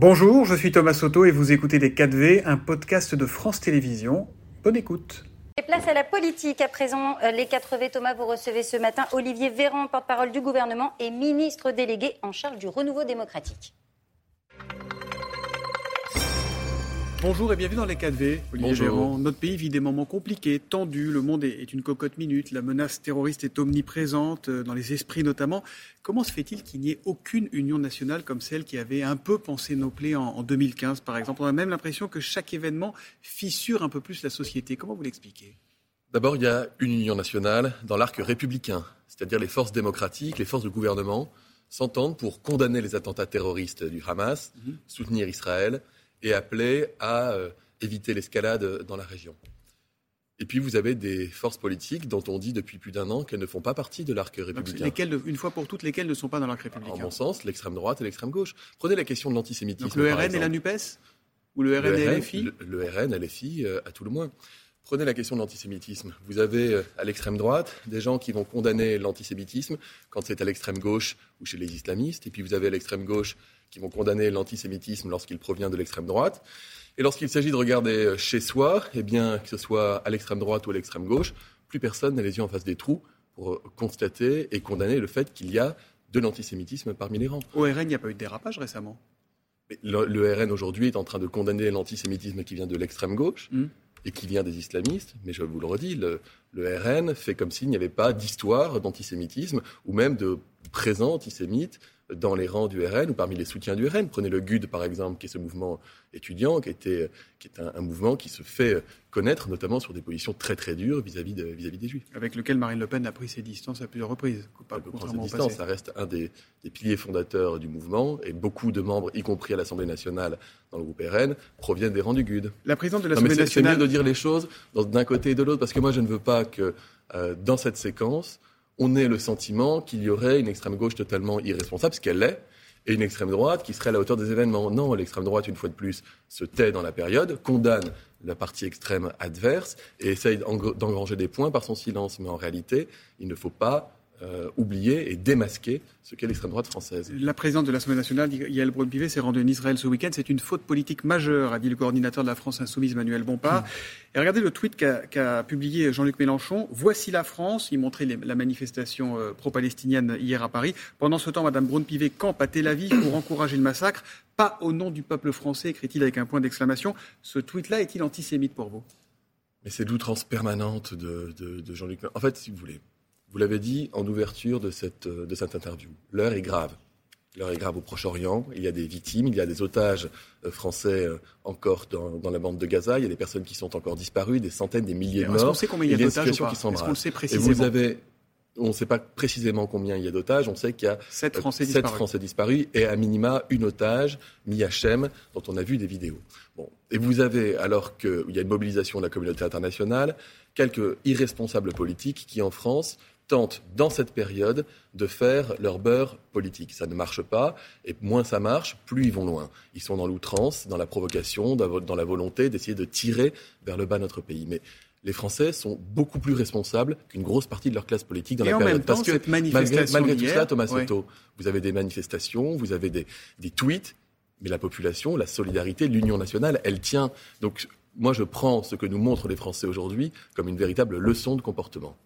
Bonjour, je suis Thomas Soto et vous écoutez Les 4V, un podcast de France Télévisions. Bonne écoute. Et place à la politique à présent. Euh, les 4V, Thomas, vous recevez ce matin Olivier Véran, porte-parole du gouvernement et ministre délégué en charge du renouveau démocratique. Bonjour et bienvenue dans les 4V. Olivier Véran. Notre pays vit des moments compliqués, tendus. Le monde est une cocotte minute. La menace terroriste est omniprésente, euh, dans les esprits notamment. Comment se fait-il qu'il n'y ait aucune union nationale comme celle qui avait un peu pensé nos plaies en 2015, par exemple? On a même l'impression que chaque événement fissure un peu plus la société. Comment vous l'expliquez? D'abord, il y a une union nationale dans l'arc républicain, c'est-à-dire les forces démocratiques, les forces de gouvernement s'entendent pour condamner les attentats terroristes du Hamas, mhm. soutenir Israël et appeler à euh, éviter l'escalade dans la région. Et puis vous avez des forces politiques dont on dit depuis plus d'un an qu'elles ne font pas partie de l'arc républicain. lesquelles, une fois pour toutes, lesquelles ne sont pas dans l'arc républicain En mon sens, l'extrême droite et l'extrême gauche. Prenez la question de l'antisémitisme. Donc le RN et la NUPES Ou le RN et LFI le, RN et LFI, euh, à tout le moins. Prenez la question de l'antisémitisme. Vous avez euh, à l'extrême droite des gens qui vont condamner l'antisémitisme quand c'est à l'extrême gauche ou chez les islamistes. Et puis vous avez à l'extrême gauche qui vont condamner l'antisémitisme lorsqu'il provient de l'extrême droite. Et lorsqu'il s'agit de regarder euh, chez soi, eh bien, que ce soit à l'extrême droite ou à l'extrême gauche, plus personne n'a les yeux en face des trous pour euh, constater et condamner le fait qu'il y a de l'antisémitisme parmi les rangs. Au RN, il n'y a pas eu de dérapage récemment? Le, RN aujourd'hui est en train de condamner l'antisémitisme qui vient de l'extrême gauche hmm. Et qui vient des islamistes. Mais je vous le redis, le, le RN fait comme s'il n'y avait pas d'histoire d'antisémitisme ou même de présent antisémite dans les rangs du RN ou parmi les soutiens du RN. Prenez le GUD, par exemple, qui est ce mouvement étudiant, qui, était, qui est un, mouvement qui se fait connaître notamment sur des positions très très dures vis-à-vis vis des Juifs. Avec lequel Marine Le Pen a pris ses distances à plusieurs reprises. Pas ses distances, ça reste un des, piliers fondateurs du mouvement et beaucoup de membres, y compris à l'Assemblée nationale dans le groupe RN, proviennent des rangs du GUD. La présidente de l'Assemblée nationale... C'est mieux de dire les choses d'un côté et de l'autre parce que moi je ne veux pas que euh, dans cette séquence on ait le sentiment qu'il y aurait une extrême gauche totalement irresponsable, ce qu'elle l'est, et une extrême droite qui serait à la hauteur des événements. Non, l'extrême droite, une fois de plus, se tait dans la période, condamne la partie extrême adverse et essaye d'engranger des points par son silence. Mais en réalité, il ne faut pas euh, oublier et démasquer ce qu'est l'extrême droite française. La présidente de l'Assemblée nationale, Yael Braun-Pivet, s'est rendue en Israël ce week-end. C'est une faute politique majeure, a dit le coordinateur de la France insoumise, Manuel Bompard. Hmm. Et regardez le tweet qu'a publié Jean-Luc Mélenchon. Voici la France. Il montrait la manifestation euh, pro-palestinienne hier à Paris. Pendant ce temps, Madame Braun-Pivet campe à Tel Aviv pour encourager le massacre. Pas au nom du peuple français, écrit-il avec un point d'exclamation. Ce tweet-là est-il antisémite pour vous? Mais c'est l'outrance permanente de, de Jean-Luc Mélenchon. En fait, si vous voulez, vous l'avez dit en ouverture de cette, euh, de cette interview, l'heure est grave. L'heure est grave au Proche-Orient. Il y a des victimes, il y a des otages euh, français euh, encore dans, dans, la bande de Gaza. Il y a des personnes qui sont encore disparues, des centaines, des milliers de morts. Est-ce qu'on sait combien il y a d'otages qui s'embrassent. sait précisément Et vous avez on ne sait pas précisément combien il y a d'otages. On sait qu'il y a sept Français, disparus. Français disparus et à minima une otage, Miachem, dont on a vu des vidéos. Bon. Et vous avez, alors qu'il y a une mobilisation de la communauté internationale, quelques irresponsables politiques qui, en France, tentent, dans cette période, de faire leur beurre politique. Ça ne marche pas, et moins ça marche, plus ils vont loin. Ils sont dans l'outrance, dans la provocation, dans la volonté d'essayer de tirer vers le bas notre pays. Mais les Français sont beaucoup plus responsables qu'une grosse partie de leur classe politique dans la période. Parce que malgré, tout ça, Thomas Soto, vous avez des manifestations, vous avez des, des tweets, mais la population, la solidarité, l'union nationale, elle tient. Donc moi, je prends ce que nous montrent les Français aujourd'hui comme une véritable leçon de comportement.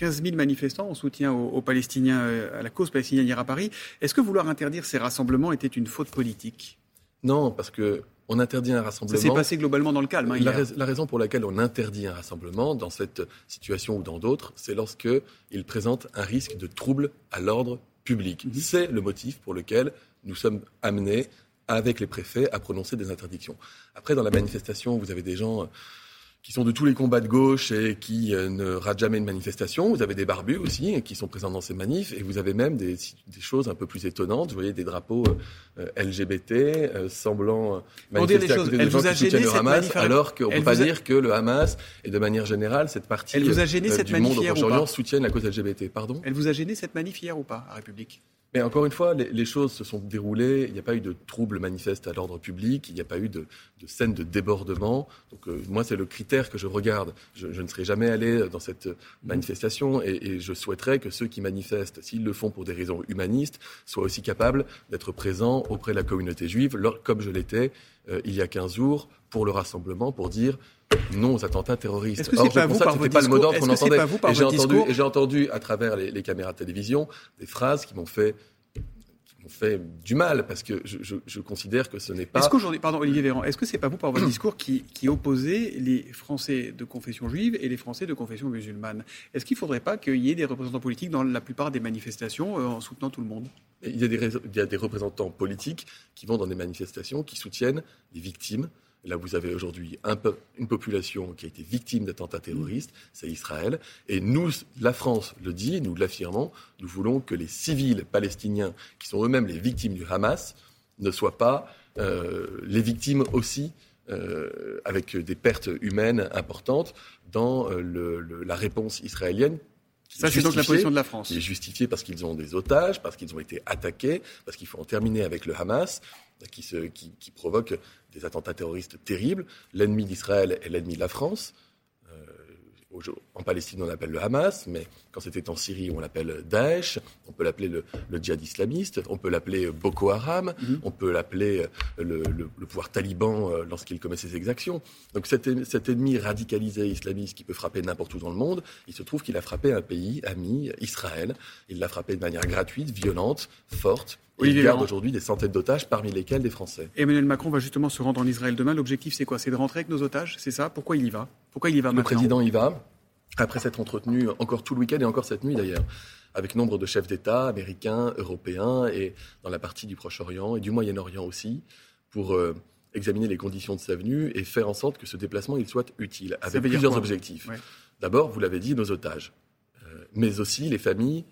15 000 manifestants en soutien aux, Palestiniens, euh, à la cause palestinienne hier à Paris. Est-ce que vouloir interdire ces rassemblements était une faute politique? Non, parce que on interdit un rassemblement. Ça s'est passé globalement dans le calme. Hein, la, raison pour laquelle on interdit un rassemblement dans cette situation ou dans d'autres, c'est lorsque il présente un risque de trouble à l'ordre public. Mhm. C'est le motif pour lequel nous sommes amenés, avec les préfets, à prononcer des interdictions. Après, dans la manifestation, vous avez des gens qui sont de tous les combats de gauche et qui euh, ne ratent jamais une manifestation. Vous avez des barbus aussi qui sont présents dans ces manifs et vous avez même des, des choses un peu plus étonnantes. Vous voyez des drapeaux euh, LGBT euh, semblant manifester à côté des gens qui soutiennent le Hamas, alors qu'on ne peut pas dire que le Hamas et de manière générale cette partie vous a gêné, cette du monde au Proche-Orient soutiennent la cause LGBT. Pardon? Elle vous a gêné cette manif hier ou pas à République? Mais encore une fois, les, choses se sont déroulées. Il n'y a pas eu de troubles manifestes à l'ordre public. Il n'y a pas eu de, de scène de débordement. Donc euh, moi, c'est le critère que je regarde. Je, ne serai jamais allé dans cette manifestation et, et je souhaiterais que ceux qui manifestent, s'ils le font pour des raisons humanistes, soient aussi capables d'être présents auprès de la communauté juive, comme je l'étais euh, il y a 15 jours, pour le rassemblement, pour dire non aux attentats terroristes. Est-ce que c'est pas, vous par pas le mot d'ordre qu'on entendait. Et j'ai entendu, et j'ai entendu à travers les, les, caméras de télévision des phrases qui m'ont fait qui fait du mal parce que je, je, je considère que ce n'est pas. Est-ce qu'aujourd'hui, pardon Olivier Véran, est-ce que c'est pas vous par votre discours qui, qui opposez les Français de confession juive et les Français de confession musulmane? Est-ce qu'il ne faudrait pas qu'il y ait des représentants politiques dans la plupart des manifestations euh, en soutenant tout le monde? Il y, a des, il y a des représentants politiques qui vont dans des manifestations qui soutiennent les victimes Là, vous avez aujourd'hui un une population qui a été victime d'attentats terroristes, c'est Israël. Et nous, la France le dit, nous l'affirmons, nous voulons que les civils palestiniens, qui sont eux-mêmes les victimes du Hamas, ne soient pas euh, les victimes aussi, euh, avec des pertes humaines importantes, dans euh, la réponse israélienne ça, c'est donc la position de la France. Qui est justifiée parce qu'ils ont des otages, parce qu'ils ont été attaqués, parce qu'il faut en terminer avec le Hamas, qui, se, qui, qui provoque des attentats terroristes terribles. L'ennemi d'Israël est l'ennemi de la France. En Palestine, on l'appelle le Hamas, mais quand c'était en Syrie, on l'appelle Daesh. On peut l'appeler le, djihad islamiste. On peut l'appeler Boko Haram. Mhm. On peut l'appeler euh, le, pouvoir taliban euh, lorsqu'il commet ses exactions. Donc cet, cet, ennemi radicalisé islamiste qui peut frapper n'importe où dans le monde, il se trouve qu'il a frappé un pays ami, Israël. Il l'a frappé de manière gratuite, violente, forte il garde aujourd'hui des centaines d'otages, parmi lesquels des Français. Emmanuel Macron va justement se rendre en Israël demain. L'objectif, c'est quoi? C'est de rentrer avec nos otages C'est ça? Pourquoi il y va? Pourquoi il y va Le président y va, après s'être entretenu encore tout le week-end et encore cette nuit d'ailleurs, avec nombre de chefs d'État américains, européens et dans la partie du Proche-Orient et du Moyen-Orient aussi, pour euh, examiner les conditions de sa venue et faire en sorte que ce déplacement il soit utile, avec plusieurs objectifs. D'abord, vous l'avez dit, nos otages, euh, mais aussi les familles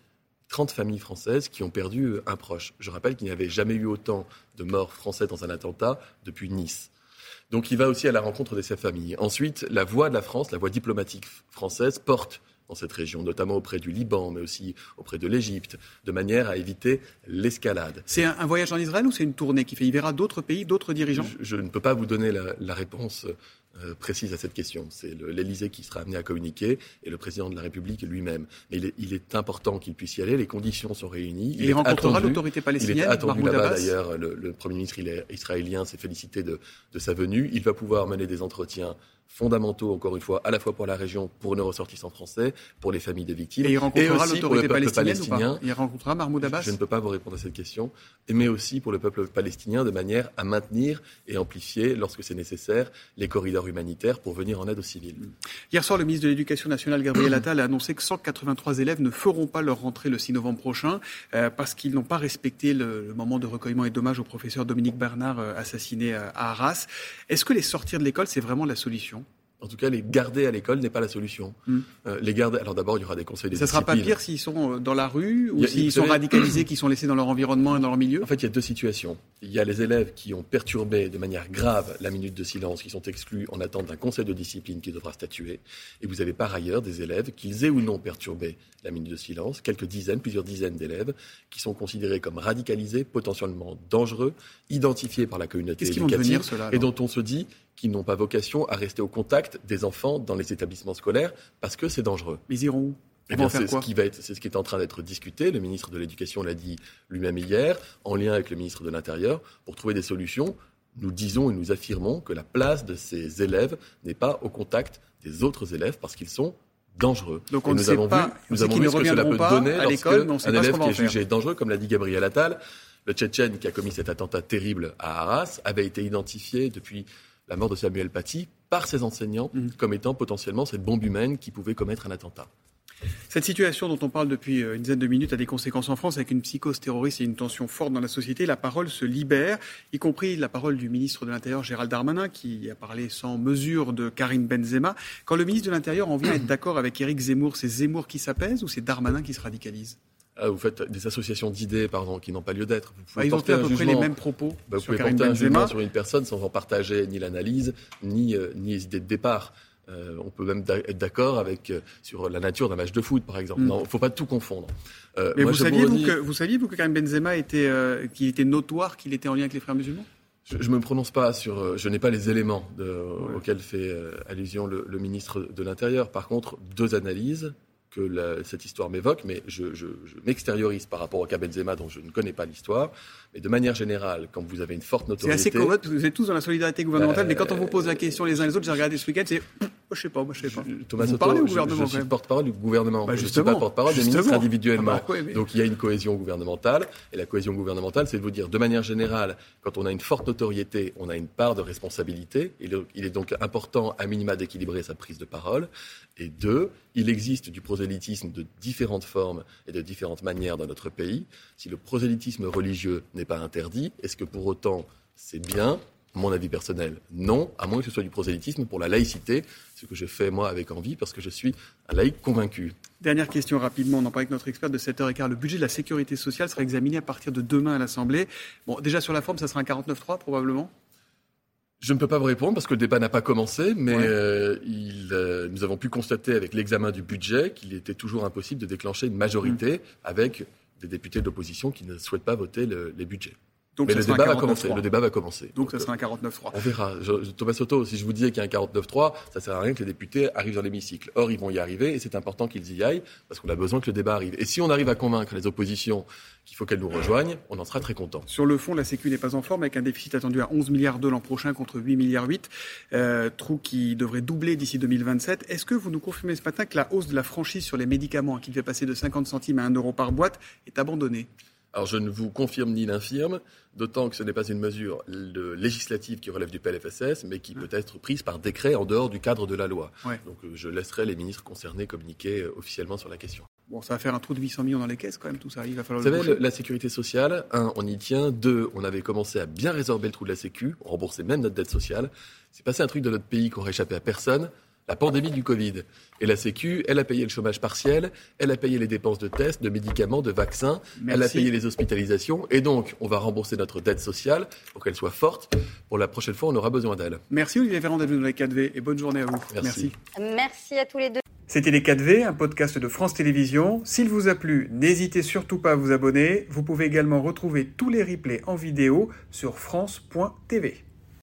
30 familles françaises qui ont perdu euh, un proche. Je rappelle qu'il n'y avait jamais eu autant de morts français dans un attentat depuis Nice. Donc il va aussi à la rencontre de ces familles. Ensuite, la voix de la France, la voix diplomatique française porte dans cette région, notamment auprès du Liban, mais aussi auprès de l'Égypte, de manière à éviter l'escalade. C'est un, voyage en Israël ou c'est une tournée qui fait Il verra d'autres pays, d'autres dirigeants? Je, ne peux pas vous donner la réponse euh, précise à cette question. C'est l'Élysée qui sera amené à communiquer et le président de la République lui-même. Mais il est, important qu'il puisse y aller. Les conditions sont réunies. Il, il rencontrera l'autorité palestinienne. Il est attendu là-bas d'ailleurs. Le, Premier ministre israélien s'est félicité de, de sa venue. Il va pouvoir mener des entretiens fondamentaux, encore une fois, à la fois pour la région, pour nos ressortissants français, pour les familles des victimes. Et il rencontrera l'autorité palestinienne Il rencontrera Mahmoud Abbas Je ne peux pas vous répondre à cette question. Mais aussi pour le peuple palestinien, de manière à maintenir et amplifier, lorsque c'est nécessaire, les corridors humanitaires pour venir en aide aux civils. Hier soir, le ministre de l'Éducation nationale, Gabriel Attal, a annoncé que 183 élèves ne feront pas leur rentrée le 6 novembre prochain euh, parce qu'ils n'ont pas respecté le, moment de recueillement et d'hommage au professeur Dominique Bernard euh, assassiné à Arras. Est-ce que les sortir de l'école, c'est vraiment la solution? En tout cas, les garder à l'école n'est pas la solution. Hmm. Euh, les garder. Alors d'abord, il y aura des conseils de Ça sera pas pire s'ils sont euh, dans la rue ou s'ils sont radicalisés, qui sont laissés dans leur environnement et dans leur milieu? En fait, il y a deux situations. Il y a les élèves qui ont perturbé de manière grave la minute de silence, qui sont exclus en attente d'un conseil de discipline qui devra statuer. Et vous avez par ailleurs des élèves, qu'ils aient ou non perturbé la minute de silence, quelques dizaines, plusieurs dizaines d'élèves, qui sont considérés comme radicalisés, potentiellement dangereux, identifiés par la communauté éducative, et dont on se dit qui n'ont pas vocation à rester au contact des enfants dans les établissements scolaires parce que c'est dangereux. Mais ils iront où? Eh bien, c'est ce qui va être, c'est ce qui est en train d'être discuté. Le ministre de l'Éducation l'a dit lui-même hier, en lien avec le ministre de l'Intérieur, pour trouver des solutions. Nous disons et nous affirmons que la place de ces élèves n'est pas au contact des autres élèves parce qu'ils sont dangereux. Donc on nous avons pas, vu, nous avons vu ce que cela peut donner à lorsque un élève qui est jugé dangereux, comme l'a dit Gabriel Attal, le Tchétchène qui a commis cet attentat terrible à Arras, avait été identifié depuis la mort de Samuel Paty par ses enseignants mhm. comme étant potentiellement cette bombe humaine qui pouvait commettre un attentat. Cette situation dont on parle depuis euh, une dizaine de minutes a des conséquences en France avec une psychose terroriste et une tension forte dans la société. La parole se libère, y compris la parole du ministre de l'Intérieur Gérald Darmanin qui a parlé sans mesure de Karine Benzema. Quand le ministre de l'Intérieur en vient à être d'accord avec Éric Zemmour, c'est Zemmour qui s'apaise ou c'est Darmanin qui se radicalise? Vous faites des associations d'idées, pardon, qui n'ont pas lieu d'être. Bah, ils ont fait à peu près les mêmes propos. Bah, vous pouvez porter un jugement sur une personne sans en partager ni l'analyse, ni, euh, ni les idées de départ. Euh, on peut même être d'accord avec euh, sur la nature d'un match de foot, par exemple. Mm. Non, il ne faut pas tout confondre. Euh, Mais vous, saviez, vous, que, vous saviez, vous, que Karim Benzema était, qu'il était notoire, qu'il était en lien avec les frères musulmans? Je ne me prononce pas sur. Je n'ai pas les éléments auxquels fait allusion le, le ministre de l'Intérieur. Par contre, deux analyses que cette histoire m'évoque, mais je, je, je m'extériorise par rapport au cas Benzema dont je ne connais pas l'histoire. Mais de manière générale, quand vous avez une forte notoriété... C'est assez commode, vous êtes tous dans la solidarité gouvernementale, mais quand on vous pose la question les uns les autres, j'ai regardé ce week-end, c'est... Je sais pas, moi, je sais pas. Thomas vous Soto, je, suis porte-parole du gouvernement. Bah, je ne suis pas porte-parole des ministres individuellement. Ah bah, Donc il y a une cohésion gouvernementale. Et la cohésion gouvernementale, c'est de vous dire, de manière générale, quand on a une forte notoriété, on a une part de responsabilité. Il est donc important, à minima, d'équilibrer sa prise de parole. Et deux, il existe du prosélytisme de différentes formes et de différentes manières dans notre pays. Si le prosélytisme religieux n'est pas interdit, est-ce que pour autant c'est bien mon avis personnel, non, à moins que ce soit du prosélytisme pour la laïcité, ce que je fais moi avec envie parce que je suis un laïc convaincu. Dernière question rapidement, on en parle avec notre expert de 7h15. Le budget de la sécurité sociale sera examiné à partir de demain à l'Assemblée. Bon, déjà sur la forme, ça sera un 49-3 probablement? Je ne peux pas vous répondre parce que le débat n'a pas commencé, mais euh, il, euh, nous avons pu constater avec l'examen du budget qu'il était toujours impossible de déclarer une majorité mmh. avec des députés de l'opposition qui ne souhaitent pas voter le, les budgets. Donc Mais le débat, va commencer, le débat va commencer. Donc, ça sera un 49-3. On verra. Thomas Soto, si je vous disais qu'il y a un 49-3, ça sert à rien que les députés arrivent dans l'hémicycle. Or, ils vont y arriver et c'est important qu'ils y aillent parce qu'on a besoin que le débat arrive. Et si on arrive à convaincre les oppositions qu'il faut qu'elles nous rejoignent, on en sera très content. Sur le fond, la Sécu n'est pas en forme avec un déficit attendu à 11 milliards d'euros l'an prochain contre 8 milliards 8, euh, trou qui devrait doubler d'ici 2027. Est-ce que vous nous confirmez ce matin que la hausse de la franchise sur les médicaments, qui devait passer de 50 centimes à 1 euro par boîte, est abandonnée? Alors je ne vous confirme ni l'infirme, d'autant que ce n'est pas une mesure législative qui relève du PLFSS, mais qui peut être prise par décret en dehors du cadre de la loi. Donc euh, je laisserai les ministres concernés communiquer euh, officiellement sur la question. Bon, ça va faire un trou de 800 millions dans les caisses quand même, tout ça. Il va falloir. Vous savez, la sécurité sociale, un, on y tient. Deux, on avait commencé à bien résorber le trou de la Sécu, on remboursait même notre dette sociale. C'est passé un truc de notre pays qui aurait échappé à personne la pandémie du Covid. Et la Sécu, elle a payé le chômage partiel, elle a payé les dépenses de tests, de médicaments, de vaccins, elle a payé les hospitalisations. Et donc, on va rembourser notre dette sociale pour qu'elle soit forte. Pour la prochaine fois, on aura besoin d'elle. Merci Olivier Véran d'être venu dans les 4V et bonne journée à vous. Merci. Merci, à tous les deux. C'était Les 4V, un podcast de France Télévisions. S'il vous a plu, n'hésitez surtout pas à vous abonner. Vous pouvez également retrouver tous les replays en vidéo sur France.tv.